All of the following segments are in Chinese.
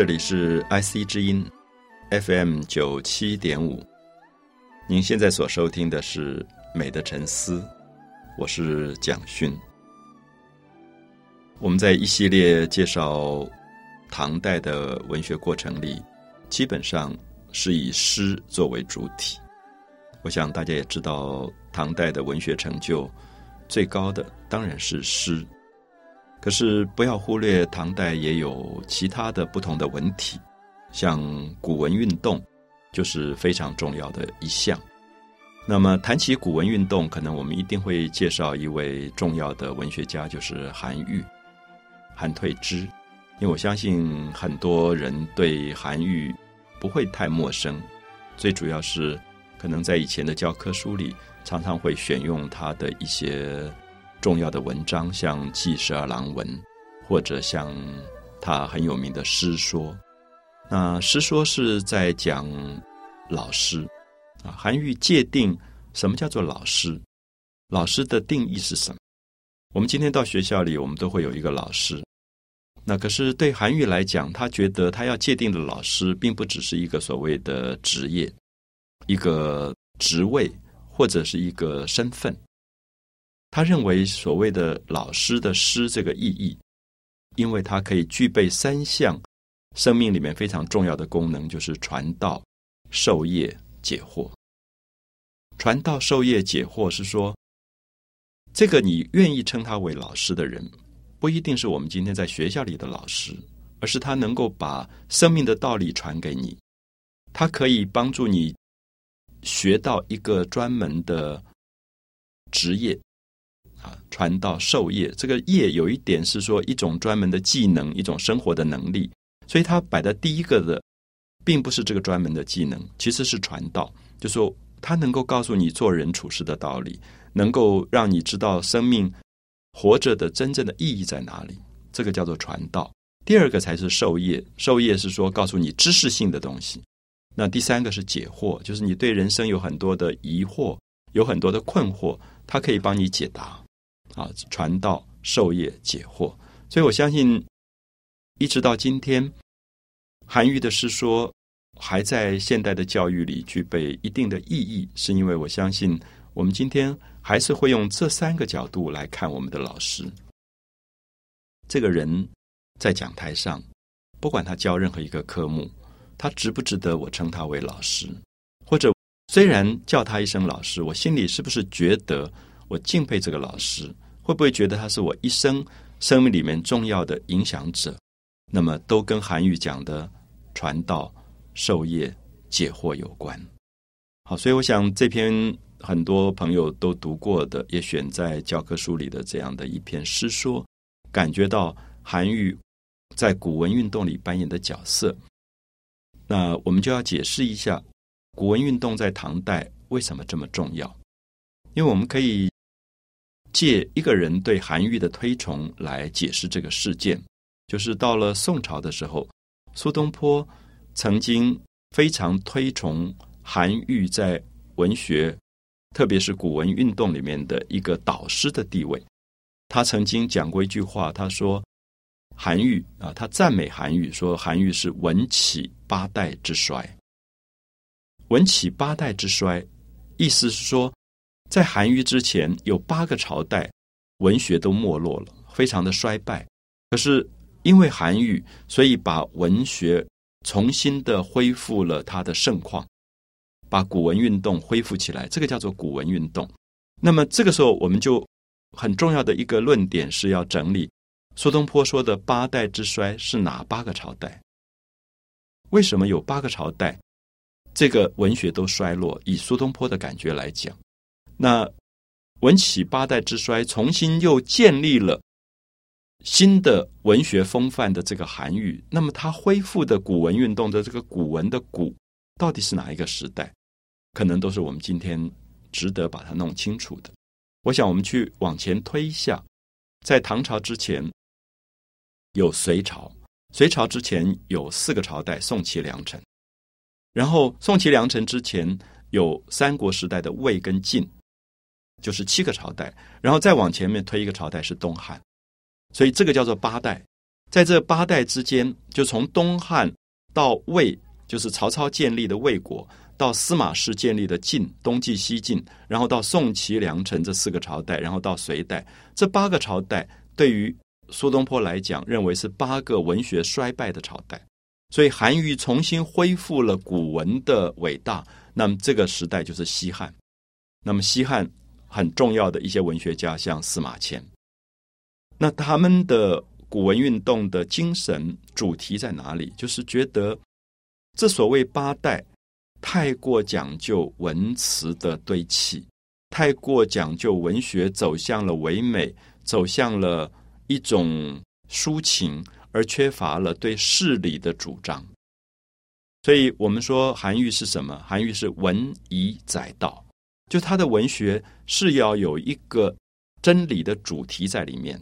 这里是 IC 之音 FM 九七点五，您现在所收听的是《美的沉思》，我是蒋勋。我们在一系列介绍唐代的文学过程里，基本上是以诗作为主体。我想大家也知道，唐代的文学成就最高的当然是诗。可是不要忽略，唐代也有其他的不同的文体，像古文运动，就是非常重要的一项。那么谈起古文运动，可能我们一定会介绍一位重要的文学家，就是韩愈、韩退之。因为我相信很多人对韩愈不会太陌生，最主要是可能在以前的教科书里常常会选用他的一些。重要的文章，像《记十二郎文》，或者像他很有名的诗说。那诗说是在讲老师啊。韩愈界定什么叫做老师，老师的定义是什么？我们今天到学校里，我们都会有一个老师。那可是对韩愈来讲，他觉得他要界定的老师，并不只是一个所谓的职业、一个职位或者是一个身份。他认为所谓的老师的师这个意义，因为它可以具备三项生命里面非常重要的功能，就是传道、授业、解惑。传道授业解惑是说，这个你愿意称他为老师的人，不一定是我们今天在学校里的老师，而是他能够把生命的道理传给你，他可以帮助你学到一个专门的职业。啊，传道授业，这个业有一点是说一种专门的技能，一种生活的能力。所以他摆在第一个的，并不是这个专门的技能，其实是传道，就说他能够告诉你做人处事的道理，能够让你知道生命活着的真正的意义在哪里。这个叫做传道。第二个才是授业，授业是说告诉你知识性的东西。那第三个是解惑，就是你对人生有很多的疑惑，有很多的困惑，他可以帮你解答。啊，传道授业解惑，所以我相信，一直到今天，韩愈的诗说还在现代的教育里具备一定的意义，是因为我相信我们今天还是会用这三个角度来看我们的老师。这个人在讲台上，不管他教任何一个科目，他值不值得我称他为老师？或者虽然叫他一声老师，我心里是不是觉得？我敬佩这个老师，会不会觉得他是我一生生命里面重要的影响者？那么都跟韩愈讲的传道授业解惑有关。好，所以我想这篇很多朋友都读过的，也选在教科书里的这样的一篇诗说，感觉到韩愈在古文运动里扮演的角色。那我们就要解释一下，古文运动在唐代为什么这么重要？因为我们可以。借一个人对韩愈的推崇来解释这个事件，就是到了宋朝的时候，苏东坡曾经非常推崇韩愈在文学，特别是古文运动里面的一个导师的地位。他曾经讲过一句话，他说：“韩愈啊，他赞美韩愈，说韩愈是文起八代之衰。文起八代之衰，意思是说。”在韩愈之前，有八个朝代，文学都没落了，非常的衰败。可是因为韩愈，所以把文学重新的恢复了它的盛况，把古文运动恢复起来，这个叫做古文运动。那么这个时候，我们就很重要的一个论点是要整理苏东坡说的八代之衰是哪八个朝代？为什么有八个朝代，这个文学都衰落？以苏东坡的感觉来讲。那文起八代之衰，重新又建立了新的文学风范的这个韩愈，那么他恢复的古文运动的这个古文的古，到底是哪一个时代？可能都是我们今天值得把它弄清楚的。我想我们去往前推一下，在唐朝之前有隋朝，隋朝之前有四个朝代：宋、齐、梁、陈。然后宋、齐、梁、陈之前有三国时代的魏跟晋。就是七个朝代，然后再往前面推一个朝代是东汉，所以这个叫做八代。在这八代之间，就从东汉到魏，就是曹操建立的魏国，到司马氏建立的晋，东晋、西晋，然后到宋、齐、梁、陈这四个朝代，然后到隋代，这八个朝代对于苏东坡来讲，认为是八个文学衰败的朝代。所以韩愈重新恢复了古文的伟大，那么这个时代就是西汉。那么西汉很重要的一些文学家，像司马迁，那他们的。古文运动的精神主题在哪里？就是觉得这所谓八代太过讲究文词的堆砌，太过讲究文学走向了唯美，走向了一种抒情，而缺乏了对事理的主张。所以我们说韩愈是什么？韩愈是文以载道，就他的文学是要有一个真理的主题在里面。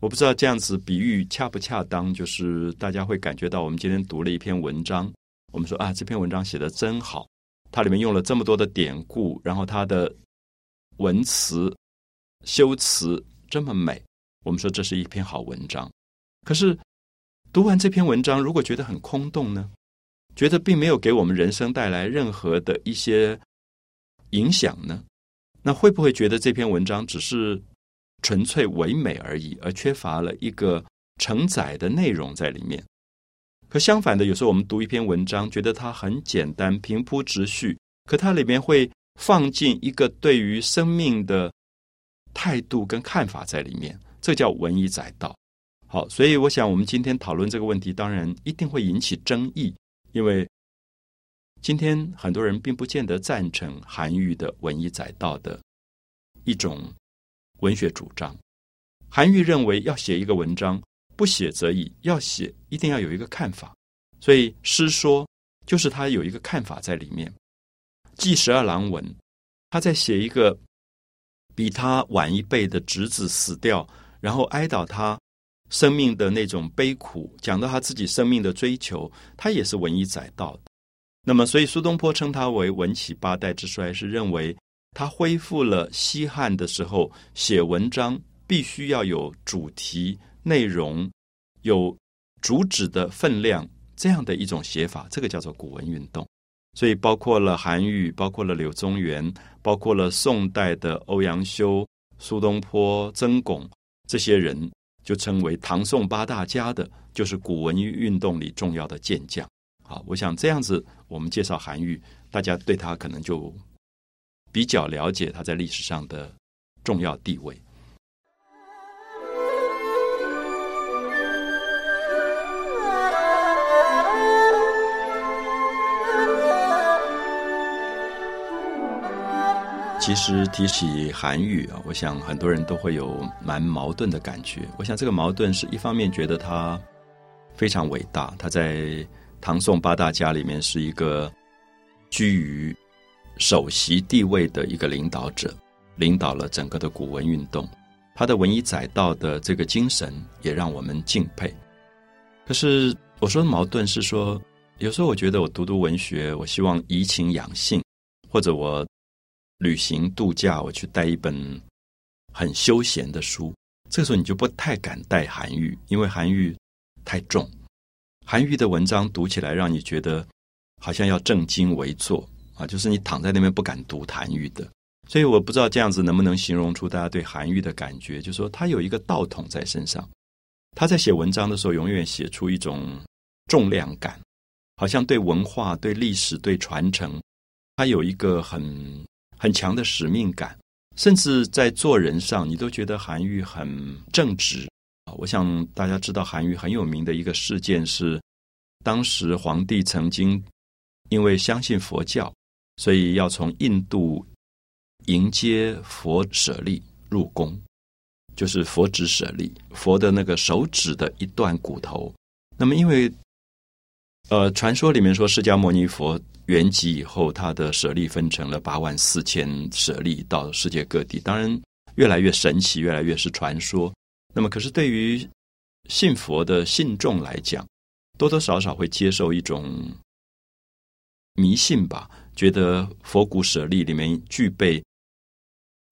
我不知道这样子比喻恰不恰当，就是大家会感觉到，我们今天读了一篇文章，我们说啊，这篇文章写的真好，它里面用了这么多的典故，然后它的文词修辞这么美，我们说这是一篇好文章。可是读完这篇文章，如果觉得很空洞呢？觉得并没有给我们人生带来任何的一些影响呢？那会不会觉得这篇文章只是？纯粹唯美而已，而缺乏了一个承载的内容在里面。可相反的，有时候我们读一篇文章，觉得它很简单、平铺直叙，可它里面会放进一个对于生命的态度跟看法在里面，这叫文以载道。好，所以我想我们今天讨论这个问题，当然一定会引起争议，因为今天很多人并不见得赞成韩愈的文以载道的一种。文学主张，韩愈认为要写一个文章，不写则已，要写一定要有一个看法。所以诗说就是他有一个看法在里面。记十二郎文，他在写一个比他晚一辈的侄子死掉，然后哀悼他生命的那种悲苦，讲到他自己生命的追求，他也是文以载道的。那么，所以苏东坡称他为文起八代之衰，是认为。他恢复了西汉的时候写文章必须要有主题内容，有主旨的分量这样的一种写法，这个叫做古文运动。所以包括了韩愈，包括了柳宗元，包括了宋代的欧阳修、苏东坡、曾巩这些人，就称为唐宋八大家的，就是古文运动里重要的健将。好，我想这样子我们介绍韩愈，大家对他可能就。比较了解他在历史上的重要地位。其实提起韩愈啊，我想很多人都会有蛮矛盾的感觉。我想这个矛盾是一方面觉得他非常伟大，他在唐宋八大家里面是一个居于。首席地位的一个领导者，领导了整个的古文运动，他的文以载道的这个精神也让我们敬佩。可是我说的矛盾是说，有时候我觉得我读读文学，我希望怡情养性，或者我旅行度假，我去带一本很休闲的书，这个时候你就不太敢带韩愈，因为韩愈太重，韩愈的文章读起来让你觉得好像要正襟危坐。啊，就是你躺在那边不敢读韩愈的，所以我不知道这样子能不能形容出大家对韩愈的感觉，就是说他有一个道统在身上，他在写文章的时候永远写出一种重量感，好像对文化、对历史、对传承，他有一个很很强的使命感，甚至在做人上，你都觉得韩愈很正直我想大家知道韩愈很有名的一个事件是，当时皇帝曾经因为相信佛教。所以要从印度迎接佛舍利入宫，就是佛指舍利，佛的那个手指的一段骨头。那么，因为呃，传说里面说，释迦牟尼佛圆寂以后，他的舍利分成了八万四千舍利到世界各地。当然，越来越神奇，越来越是传说。那么，可是对于信佛的信众来讲，多多少少会接受一种迷信吧。觉得佛骨舍利里面具备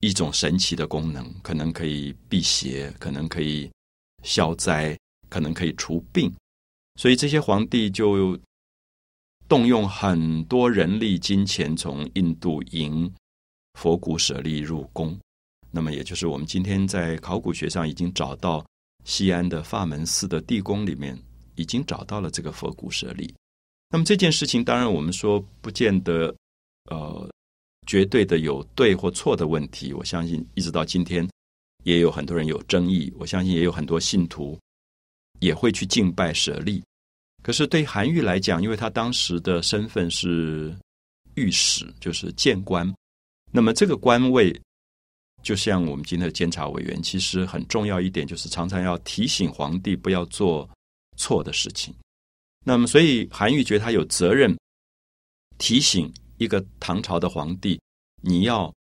一种神奇的功能，可能可以辟邪，可能可以消灾，可能可以除病，所以这些皇帝就动用很多人力、金钱，从印度迎佛骨舍利入宫。那么，也就是我们今天在考古学上已经找到西安的法门寺的地宫里面，已经找到了这个佛骨舍利。那么这件事情，当然我们说不见得呃绝对的有对或错的问题。我相信一直到今天，也有很多人有争议。我相信也有很多信徒也会去敬拜舍利。可是对韩愈来讲，因为他当时的身份是御史，就是谏官，那么这个官位就像我们今天的监察委员，其实很重要一点就是常常要提醒皇帝不要做错的事情。那么，所以韩愈觉得他有责任提醒一个唐朝的皇帝，你要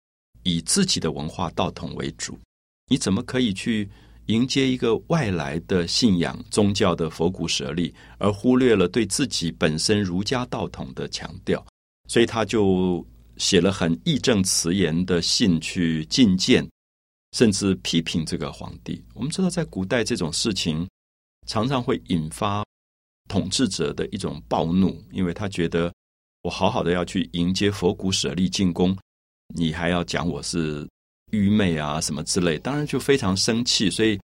以自己的文化道统为主，你怎么可以去迎接一个外来的信仰宗教的佛骨舍利，而忽略了对自己本身儒家道统的强调？所以他就写了很义正辞严的信去进谏，甚至批评这个皇帝。我们知道，在古代这种事情常常会引发。统治者的一种暴怒，因为他觉得我好好的要去迎接佛骨舍利进宫，你还要讲我是愚昧啊什么之类，当然就非常生气。所以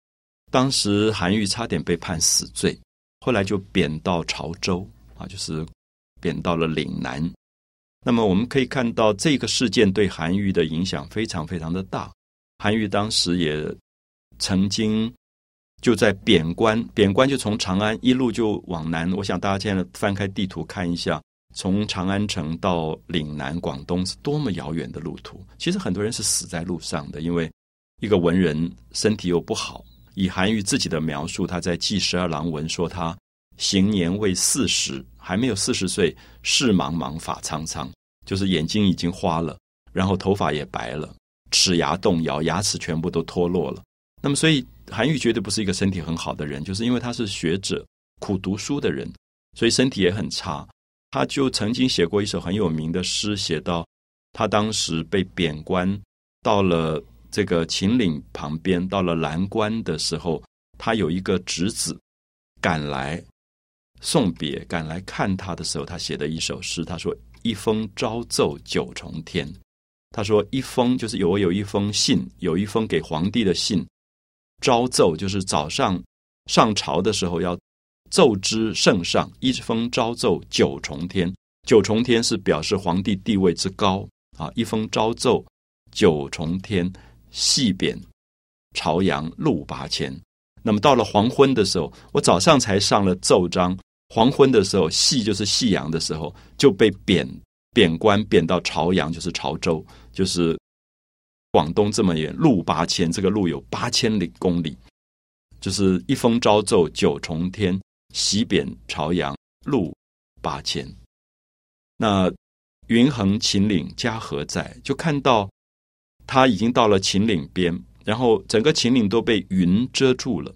当时韩愈差点被判死罪，后来就贬到潮州啊，就是贬到了岭南。那么我们可以看到这个事件对韩愈的影响非常非常的大。韩愈当时也曾经。就在贬官，贬官就从长安一路就往南。我想大家现在翻开地图看一下，从长安城到岭南广东是多么遥远的路途。其实很多人是死在路上的，因为一个文人身体又不好。以韩愈自己的描述，他在《记十二郎文》说他行年未四十，还没有四十岁，视茫茫，发苍苍，就是眼睛已经花了，然后头发也白了，齿牙动摇，牙齿全部都脱落了。那么所以。韩愈绝对不是一个身体很好的人，就是因为他是学者、苦读书的人，所以身体也很差。他就曾经写过一首很有名的诗，写到他当时被贬官到了这个秦岭旁边，到了蓝关的时候，他有一个侄子赶来送别，赶来看他的时候，他写的一首诗，他说：“一封朝奏九重天。”他说：“一封就是有我有一封信，有一封给皇帝的信。”朝奏就是早上上朝的时候要奏之圣上，一封朝奏九重天。九重天是表示皇帝地位之高啊！一封朝奏九重天，细贬朝阳路八千。那么到了黄昏的时候，我早上才上了奏章，黄昏的时候，夕就是夕阳的时候，就被贬贬官，贬到朝阳，就是潮州，就是。广东这么远，路八千，这个路有八千里公里，就是一封朝奏九重天，喜贬朝阳路八千。那云横秦岭家何在？就看到他已经到了秦岭边，然后整个秦岭都被云遮住了，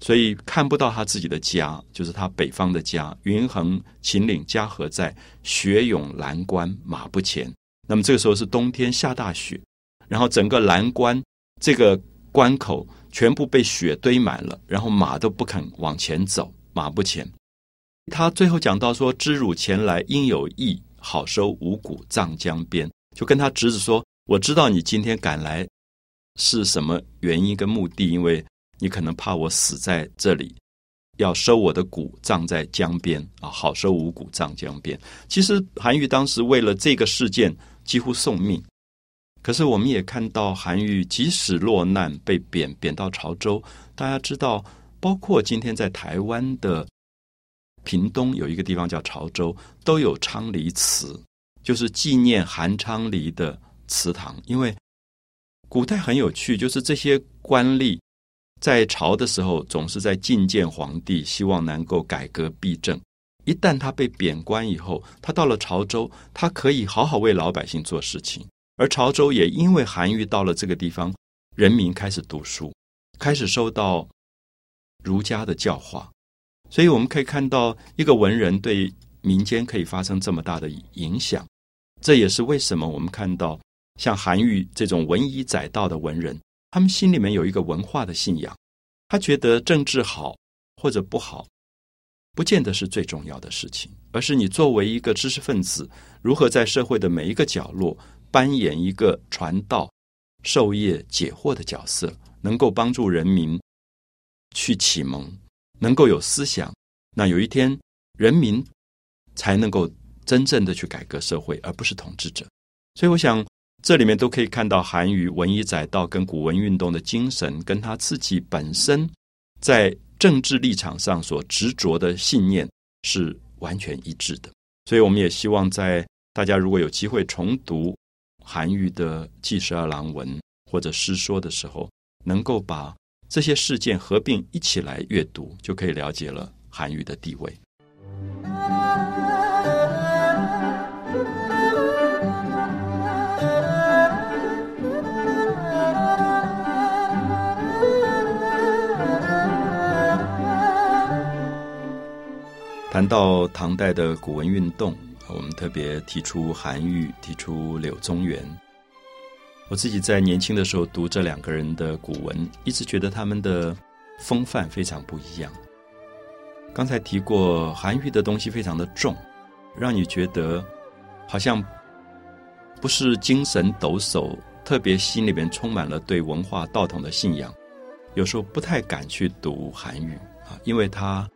所以看不到他自己的家，就是他北方的家。云横秦岭家何在？雪涌蓝关马不前。那么这个时候是冬天，下大雪。然后整个蓝关这个关口全部被雪堆满了，然后马都不肯往前走，马不前。他最后讲到说：“知汝前来应有意，好收五谷葬江边。”就跟他侄子说：“我知道你今天赶来是什么原因跟目的，因为你可能怕我死在这里，要收我的骨葬在江边啊，好收五谷葬江边。”其实韩愈当时为了这个事件几乎送命。可是我们也看到，韩愈即使落难被贬贬到潮州，大家知道，包括今天在台湾的屏东有一个地方叫潮州，都有昌黎祠，就是纪念韩昌黎的祠堂。因为古代很有趣，就是这些官吏在朝的时候，总是在觐见皇帝，希望能够改革弊政。一旦他被贬官以后，他到了潮州，他可以好好为老百姓做事情。而潮州也因为韩愈到了这个地方，人民开始读书，开始受到儒家的教化，所以我们可以看到一个文人对民间可以发生这么大的影响。这也是为什么我们看到像韩愈这种文以载道的文人，他们心里面有一个文化的信仰，他觉得政治好，或者不好，不见得是最重要的事情，而是你作为一个知识分子，如何在社会的每一个角落扮演一个传道、授业解惑的角色，能够帮助人民去启蒙，能够有思想。那有一天，人民才能够真正的去改革社会，而不是统治者。所以，我想这里面都可以看到韩愈文以载道跟古文运动的精神，跟他自己本身在。政治立场上所执着的信念是完全一致的，所以我们也希望在大家如果有机会重读韩愈的《记十二郎文》或者诗说的时候，能够把这些事件合并一起来阅读，就可以了解了韩愈的地位。谈到唐代的古文运动，我们特别提出韩愈，提出柳宗元。我自己在年轻的时候读这两个人的古文，一直觉得他们的风范非常不一样。刚才提过，韩愈的东西非常的重，让你觉得好像不是精神抖擞，特别心里面充满了对文化道统的信仰，有时候不太敢去读韩愈啊，因为他。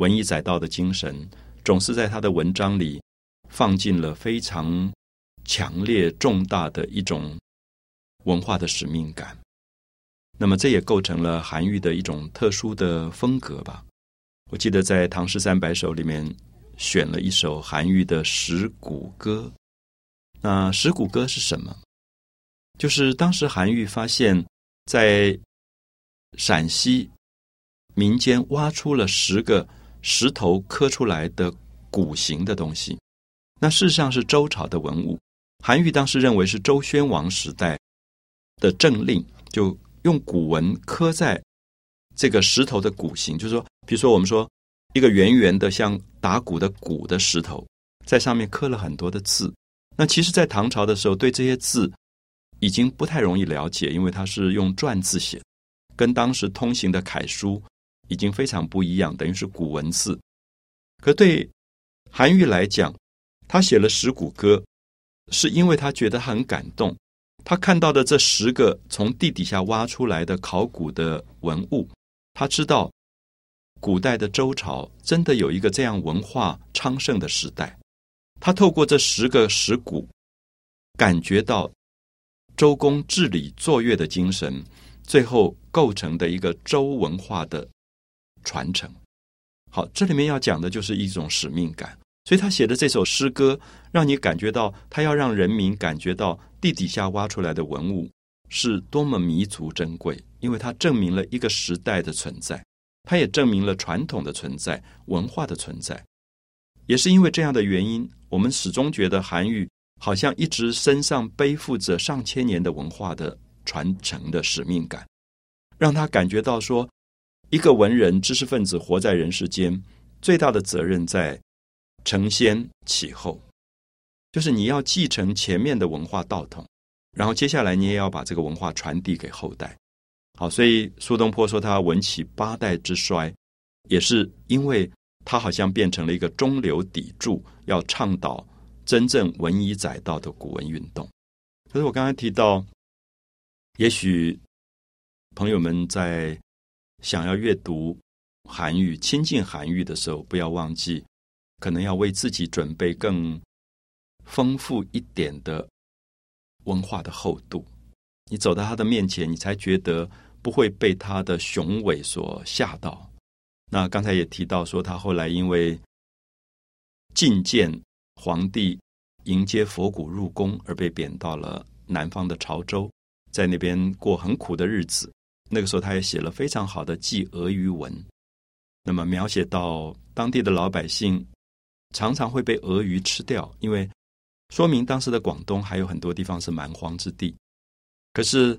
文艺载道的精神，总是在他的文章里放进了非常强烈、重大的一种文化的使命感。那么，这也构成了韩愈的一种特殊的风格吧。我记得在《唐诗三百首》里面选了一首韩愈的《石鼓歌》。那《石鼓歌》是什么？就是当时韩愈发现，在陕西民间挖出了十个。石头刻出来的鼓形的东西，那事实上是周朝的文物。韩愈当时认为是周宣王时代的政令，就用古文刻在这个石头的鼓形，就是说，比如说我们说一个圆圆的像打鼓的鼓的石头，在上面刻了很多的字。那其实，在唐朝的时候，对这些字已经不太容易了解，因为它是用篆字写，跟当时通行的楷书。已经非常不一样，等于是古文字。可对韩愈来讲，他写了《石鼓歌》，是因为他觉得很感动。他看到的这十个从地底下挖出来的考古的文物，他知道古代的周朝真的有一个这样文化昌盛的时代。他透过这十个石鼓，感觉到周公治理作乐的精神，最后构成的一个周文化的。传承，好，这里面要讲的就是一种使命感，所以他写的这首诗歌，让你感觉到他要让人民感觉到地底下挖出来的文物是多么弥足珍贵，因为它证明了一个时代的存在，它也证明了传统的存在、文化的存在。也是因为这样的原因，我们始终觉得韩愈好像一直身上背负着上千年的文化的传承的使命感，让他感觉到说。一个文人、知识分子活在人世间，最大的责任在承先启后，就是你要继承前面的文化道统，然后接下来你也要把这个文化传递给后代。好，所以苏东坡说他文起八代之衰，也是因为他好像变成了一个中流砥柱，要倡导真正文以载道的古文运动。可是我刚才提到，也许朋友们在。想要阅读韩愈、亲近韩愈的时候，不要忘记，可能要为自己准备更丰富一点的文化的厚度。你走到他的面前，你才觉得不会被他的雄伟所吓到。那刚才也提到说，他后来因为觐见皇帝、迎接佛骨入宫，而被贬到了南方的潮州，在那边过很苦的日子。那个时候，他也写了非常好的祭俄鱼文，那么描写到当地的老百姓常常会被鹅鱼吃掉，因为说明当时的广东还有很多地方是蛮荒之地。可是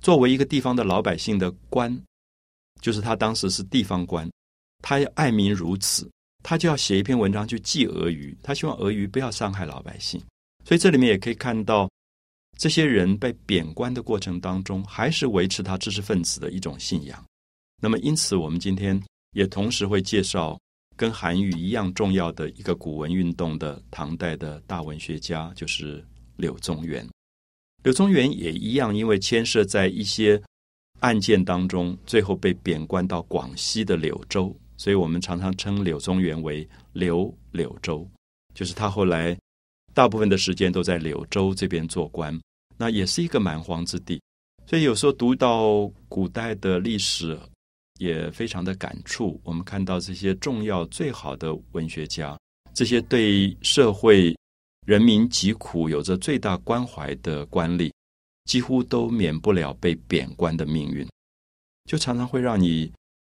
作为一个地方的老百姓的官，就是他当时是地方官，他要爱民如此，他就要写一篇文章去祭俄鱼，他希望俄鱼不要伤害老百姓。所以这里面也可以看到。这些人被贬官的过程当中，还是维持他知识分子的一种信仰。那么，因此我们今天也同时会介绍跟韩愈一样重要的一个古文运动的唐代的大文学家，就是柳宗元。柳宗元也一样，因为牵涉在一些案件当中，最后被贬官到广西的柳州，所以我们常常称柳宗元为柳柳州，就是他后来大部分的时间都在柳州这边做官，那也是一个蛮荒之地。所以有时候读到古代的历史，也非常的感触。我们看到这些重要、最好的文学家，这些对社会。人民疾苦有着最大关怀的官吏，几乎都免不了被贬官的命运，就常常会让你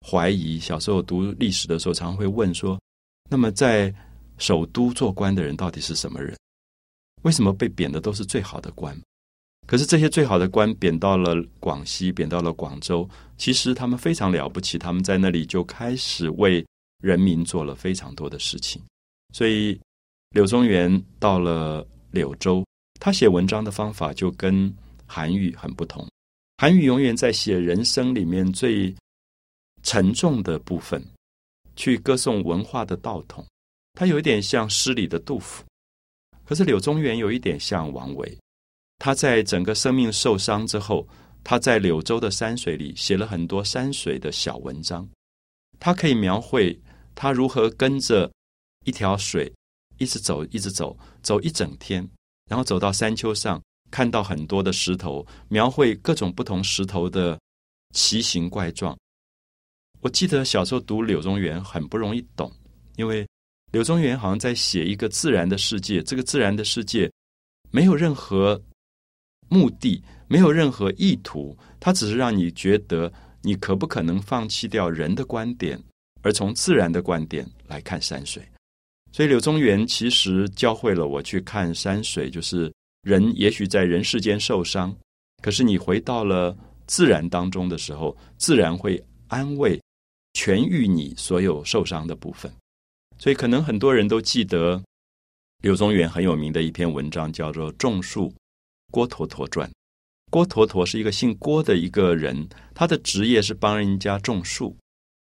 怀疑。小时候读历史的时候，常常会问说：那么在首都做官的人到底是什么人？为什么被贬的都是最好的官？可是这些最好的官贬到了广西，贬到了广州，其实他们非常了不起，他们在那里就开始为人民做了非常多的事情，所以。柳宗元到了柳州，他写文章的方法就跟韩愈很不同。韩愈永远在写人生里面最沉重的部分，去歌颂文化的道统。他有一点像诗里的杜甫，可是柳宗元有一点像王维。他在整个生命受伤之后，他在柳州的山水里写了很多山水的小文章。他可以描绘他如何跟着一条水。一直走，一直走，走一整天，然后走到山丘上，看到很多的石头，描绘各种不同石头的奇形怪状。我记得小时候读柳宗元很不容易懂，因为柳宗元好像在写一个自然的世界，这个自然的世界没有任何目的，没有任何意图，它只是让你觉得你可不可能放弃掉人的观点，而从自然的观点来看山水。所以柳宗元其实教会了我去看山水，就是人也许在人世间受伤，可是你回到了自然当中的时候，自然会安慰、痊愈你所有受伤的部分。所以可能很多人都记得柳宗元很有名的一篇文章，叫做《种树郭橐驼传》。郭橐驼是一个姓郭的一个人，他的职业是帮人家种树，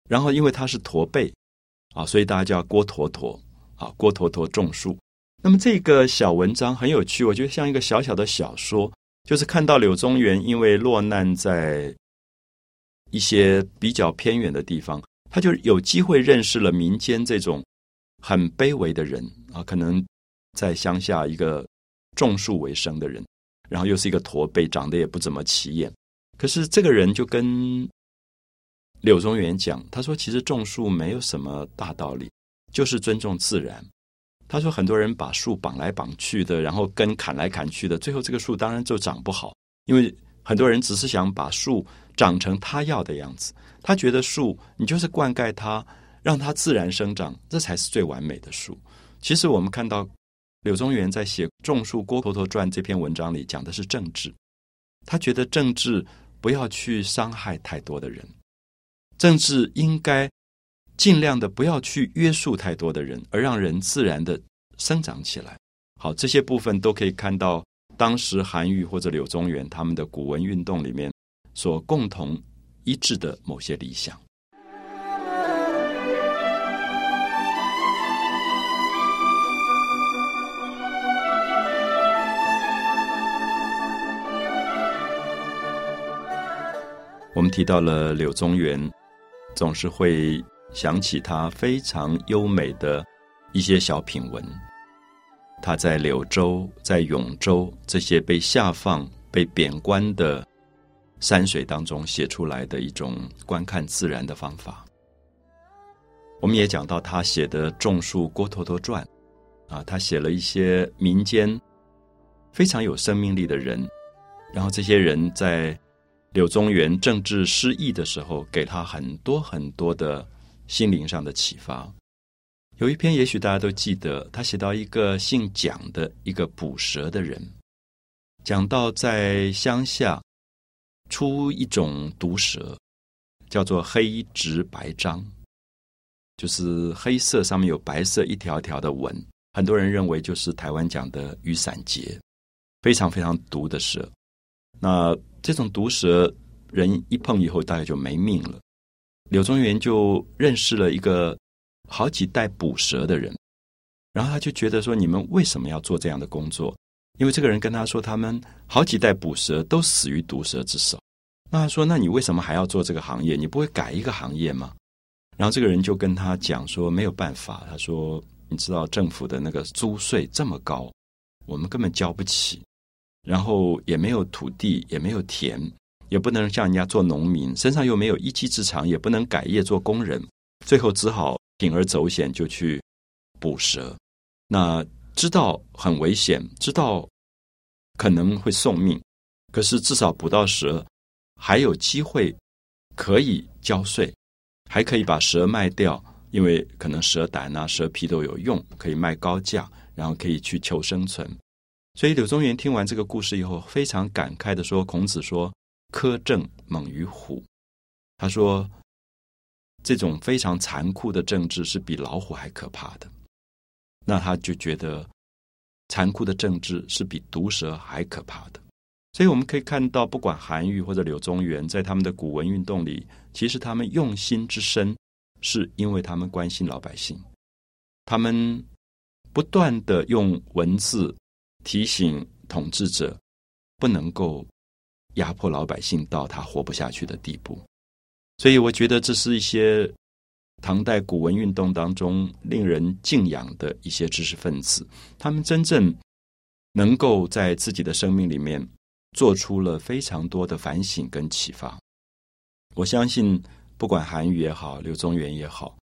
然后因为他是驼背啊，所以大家叫郭橐驼。啊，郭橐驼种树。那么这个小文章很有趣，我觉得像一个小小的小说，就是看到柳宗元因为落难在一些比较偏远的地方，他就有机会认识了民间这种很卑微的人啊，可能在乡下一个种树为生的人，然后又是一个驼背，长得也不怎么起眼。可是这个人就跟柳宗元讲，他说：“其实种树没有什么大道理。”就是尊重自然。他说，很多人把树绑来绑去的，然后根砍来砍去的，最后这个树当然就长不好。因为很多人只是想把树长成他要的样子。他觉得树，你就是灌溉它，让它自然生长，这才是最完美的树。其实我们看到柳宗元在写《种树郭橐驼传》这篇文章里讲的是政治。他觉得政治不要去伤害太多的人，政治应该。尽量的不要去约束太多的人，而让人自然的生长起来。好，这些部分都可以看到当时韩愈或者柳宗元他们的古文运动里面所共同一致的某些理想。我们提到了柳宗元，总是会。想起他非常优美的一些小品文，他在柳州、在永州这些被下放、被贬官的山水当中写出来的一种观看自然的方法。我们也讲到他写的《种树郭橐驼传》，啊，他写了一些民间非常有生命力的人，然后这些人在柳宗元政治失意的时候，给他很多很多的。心灵上的启发，有一篇也许大家都记得，他写到一个姓蒋的一个捕蛇的人，讲到在乡下出一种毒蛇，叫做黑直白章，就是黑色上面有白色一条条的纹，很多人认为就是台湾讲的雨伞节，非常非常毒的蛇。那这种毒蛇人一碰以后，大概就没命了。柳宗元就认识了一个好几代捕蛇的人，然后他就觉得说：“你们为什么要做这样的工作？”因为这个人跟他说：“他们好几代捕蛇都死于毒蛇之手。”那他说：“那你为什么还要做这个行业？你不会改一个行业吗？”然后这个人就跟他讲说：“没有办法。”他说：“你知道政府的那个租税这么高，我们根本交不起。然后也没有土地，也没有田，也不能像人家做农民，身上又没有一技之长，也不能改业做工人。最后只好铤而走险，就去捕蛇。那知道很危险，知道可能会送命，可是至少捕到蛇。”还有机会可以交税，还可以把蛇卖掉，因为可能蛇胆啊、蛇皮都有用，可以卖高价，然后可以去求生存。所以柳宗元听完这个故事以后，非常感慨的说：“孔子说，苛政猛于虎。他说，这种非常残酷的政治是比老虎还可怕的。那他就觉得，残酷的政治是比毒蛇还可怕的。”所以我们可以看到，不管韩愈或者柳宗元，在他们的古文运动里，其实他们用心之深，是因为他们关心老百姓，他们不断的用文字提醒统治者，不能够压迫老百姓到他活不下去的地步。所以，我觉得这是一些唐代古文运动当中令人敬仰的一些知识分子，他们真正能够在自己的生命里面。做出了非常多的反省跟启发。我相信，不管韩愈也好，刘宗元也好，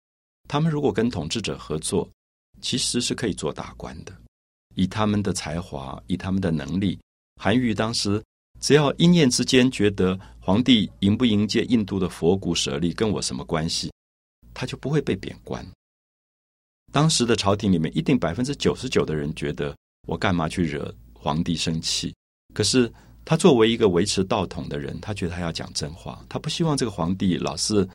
他们如果跟统治者合作，其实是可以做大官的。以他们的才华，以他们的能力，韩愈当时只要一念之间觉得皇帝迎不迎接印度的佛骨舍利跟我什么关系，他就不会被贬官。当时的朝廷里面，一定百分之九十九的人觉得我干嘛去惹皇帝生气？可是。他作为一个维持道统的人，他觉得他要讲真话，他不希望这个皇帝老是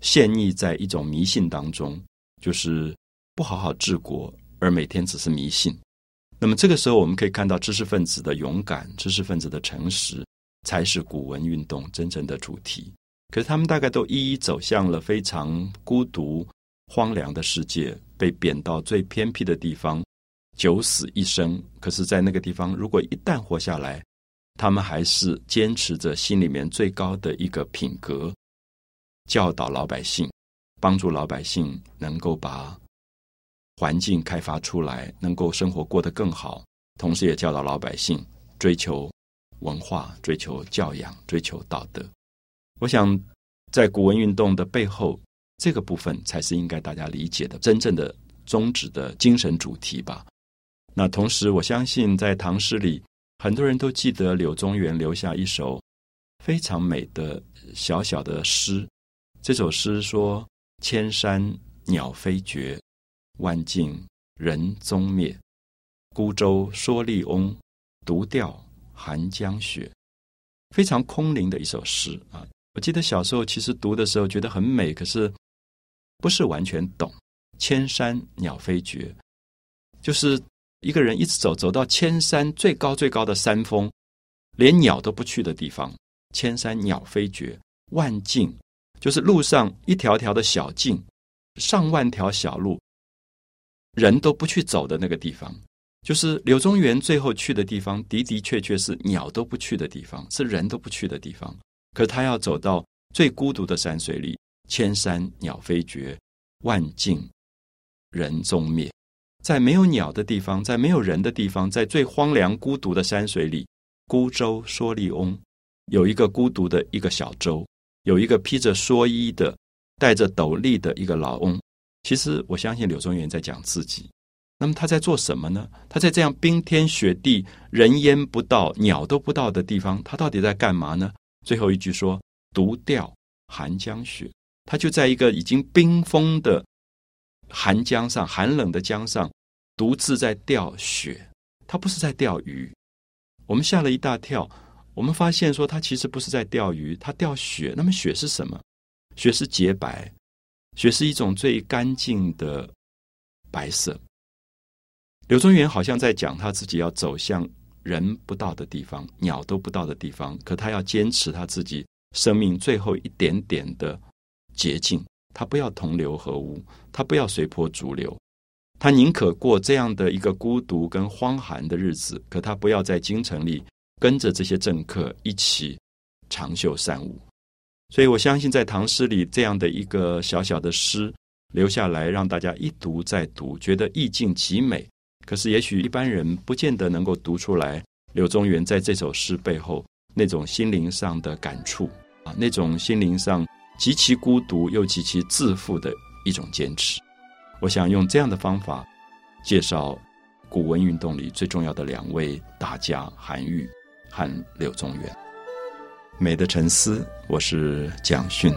陷溺在一种迷信当中，就是不好好治国，而每天只是迷信。那么这个时候，我们可以看到知识分子的勇敢，知识分子的诚实，才是古文运动真正的主题。可是他们大概都一一走向了非常孤独、荒凉的世界，被贬到最偏僻的地方，九死一生。可是，在那个地方，如果一旦活下来，他们还是坚持着心里面最高的一个品格，教导老百姓，帮助老百姓能够把环境开发出来，能够生活过得更好。同时，也教导老百姓追求文化、追求教养、追求道德。我想，在古文运动的背后，这个部分才是应该大家理解的真正的宗旨的精神主题吧。那同时，我相信在唐诗里。很多人都记得柳宗元留下一首非常美的小小的诗。这首诗说：“千山鸟飞绝，万径人踪灭。孤舟蓑笠翁，独钓寒江雪。”非常空灵的一首诗啊！我记得小时候其实读的时候觉得很美，可是不是完全懂。千山鸟飞绝，就是。一个人一直走，走到千山最高最高的山峰，连鸟都不去的地方，千山鸟飞绝，万径就是路上一条条的小径，上万条小路，人都不去走的那个地方，就是柳宗元最后去的地方，的的确确是鸟都不去的地方，是人都不去的地方。可他要走到最孤独的山水里，千山鸟飞绝，万径人踪灭。在没有鸟的地方，在没有人的地方，在最荒凉孤独的山水里，孤舟蓑笠翁，有一个孤独的一个小舟，有一个披着蓑衣的、戴着斗笠的一个老翁。其实，我相信柳宗元在讲自己。那么他在做什么呢？他在这样冰天雪地、人烟不到、鸟都不到的地方，他到底在干嘛呢？最后一句说：“独钓寒江雪。”他就在一个已经冰封的。寒江上，寒冷的江上，独自在钓雪。他不是在钓鱼。我们吓了一大跳。我们发现说，他其实不是在钓鱼，他钓雪。那么雪是什么？雪是洁白，雪是一种最干净的白色。柳宗元好像在讲他自己要走向人不到的地方，鸟都不到的地方，可他要坚持他自己生命最后一点点的捷径，他不要同流合污，他不要随波逐流，他宁可过这样的一个孤独跟荒寒的日子，可他不要在京城里跟着这些政客一起长袖善舞。所以我相信，在唐诗里这样的一个小小的诗留下来，让大家一读再读，觉得意境极美。可是，也许一般人不见得能够读出来。柳宗元在这首诗背后那种心灵上的感触啊，那种心灵上极其孤独又极其自负的一种坚持。我想用这样的方法介绍古文运动里最重要的两位大家韩愈和柳宗元。美的沉思，我是蒋勋。